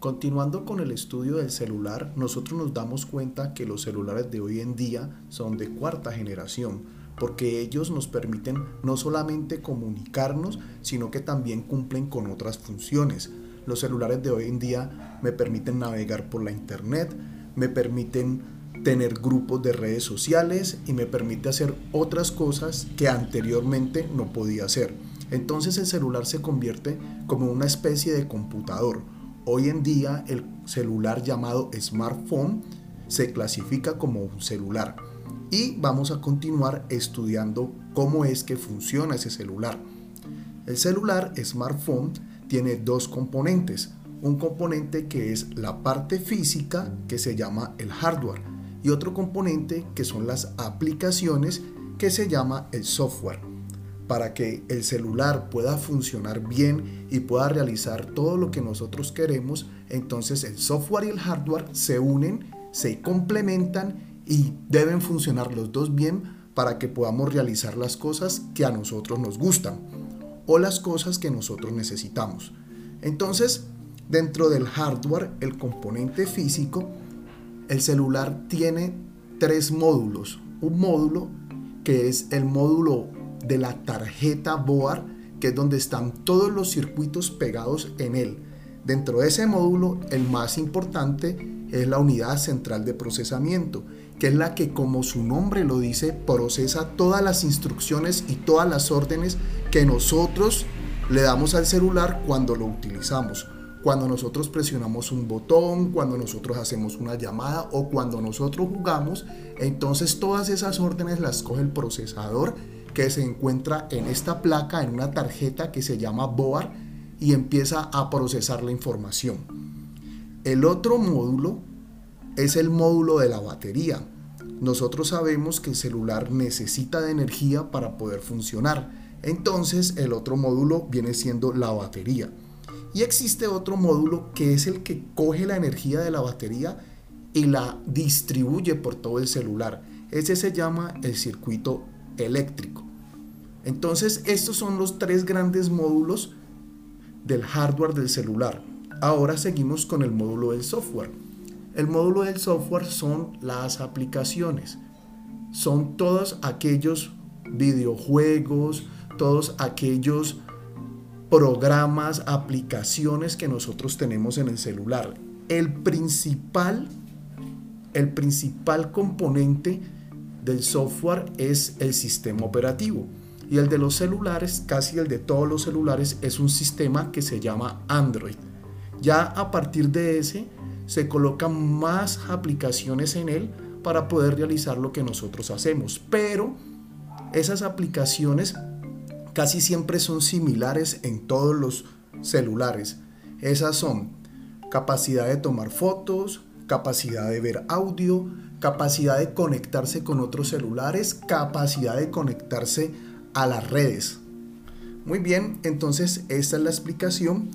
Continuando con el estudio del celular, nosotros nos damos cuenta que los celulares de hoy en día son de cuarta generación, porque ellos nos permiten no solamente comunicarnos, sino que también cumplen con otras funciones. Los celulares de hoy en día me permiten navegar por la internet, me permiten tener grupos de redes sociales y me permite hacer otras cosas que anteriormente no podía hacer. Entonces el celular se convierte como una especie de computador. Hoy en día el celular llamado smartphone se clasifica como un celular. Y vamos a continuar estudiando cómo es que funciona ese celular. El celular smartphone tiene dos componentes. Un componente que es la parte física que se llama el hardware y otro componente que son las aplicaciones que se llama el software. Para que el celular pueda funcionar bien y pueda realizar todo lo que nosotros queremos, entonces el software y el hardware se unen, se complementan y deben funcionar los dos bien para que podamos realizar las cosas que a nosotros nos gustan o las cosas que nosotros necesitamos. Entonces, dentro del hardware, el componente físico, el celular tiene tres módulos. Un módulo que es el módulo de la tarjeta board, que es donde están todos los circuitos pegados en él. Dentro de ese módulo, el más importante es la unidad central de procesamiento, que es la que, como su nombre lo dice, procesa todas las instrucciones y todas las órdenes que nosotros le damos al celular cuando lo utilizamos. Cuando nosotros presionamos un botón, cuando nosotros hacemos una llamada o cuando nosotros jugamos, entonces todas esas órdenes las coge el procesador que se encuentra en esta placa, en una tarjeta que se llama board y empieza a procesar la información. El otro módulo es el módulo de la batería. Nosotros sabemos que el celular necesita de energía para poder funcionar. Entonces el otro módulo viene siendo la batería. Y existe otro módulo que es el que coge la energía de la batería y la distribuye por todo el celular. Ese se llama el circuito eléctrico. Entonces estos son los tres grandes módulos del hardware del celular. Ahora seguimos con el módulo del software. El módulo del software son las aplicaciones. Son todos aquellos videojuegos, todos aquellos programas, aplicaciones que nosotros tenemos en el celular. El principal, el principal componente del software es el sistema operativo. Y el de los celulares, casi el de todos los celulares, es un sistema que se llama Android. Ya a partir de ese se colocan más aplicaciones en él para poder realizar lo que nosotros hacemos. Pero esas aplicaciones casi siempre son similares en todos los celulares. Esas son capacidad de tomar fotos, capacidad de ver audio, capacidad de conectarse con otros celulares, capacidad de conectarse a las redes. Muy bien, entonces esta es la explicación